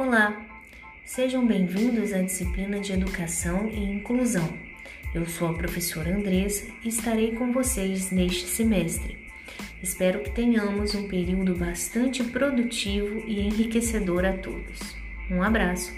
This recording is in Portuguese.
Olá, sejam bem-vindos à disciplina de Educação e Inclusão. Eu sou a professora Andressa e estarei com vocês neste semestre. Espero que tenhamos um período bastante produtivo e enriquecedor a todos. Um abraço!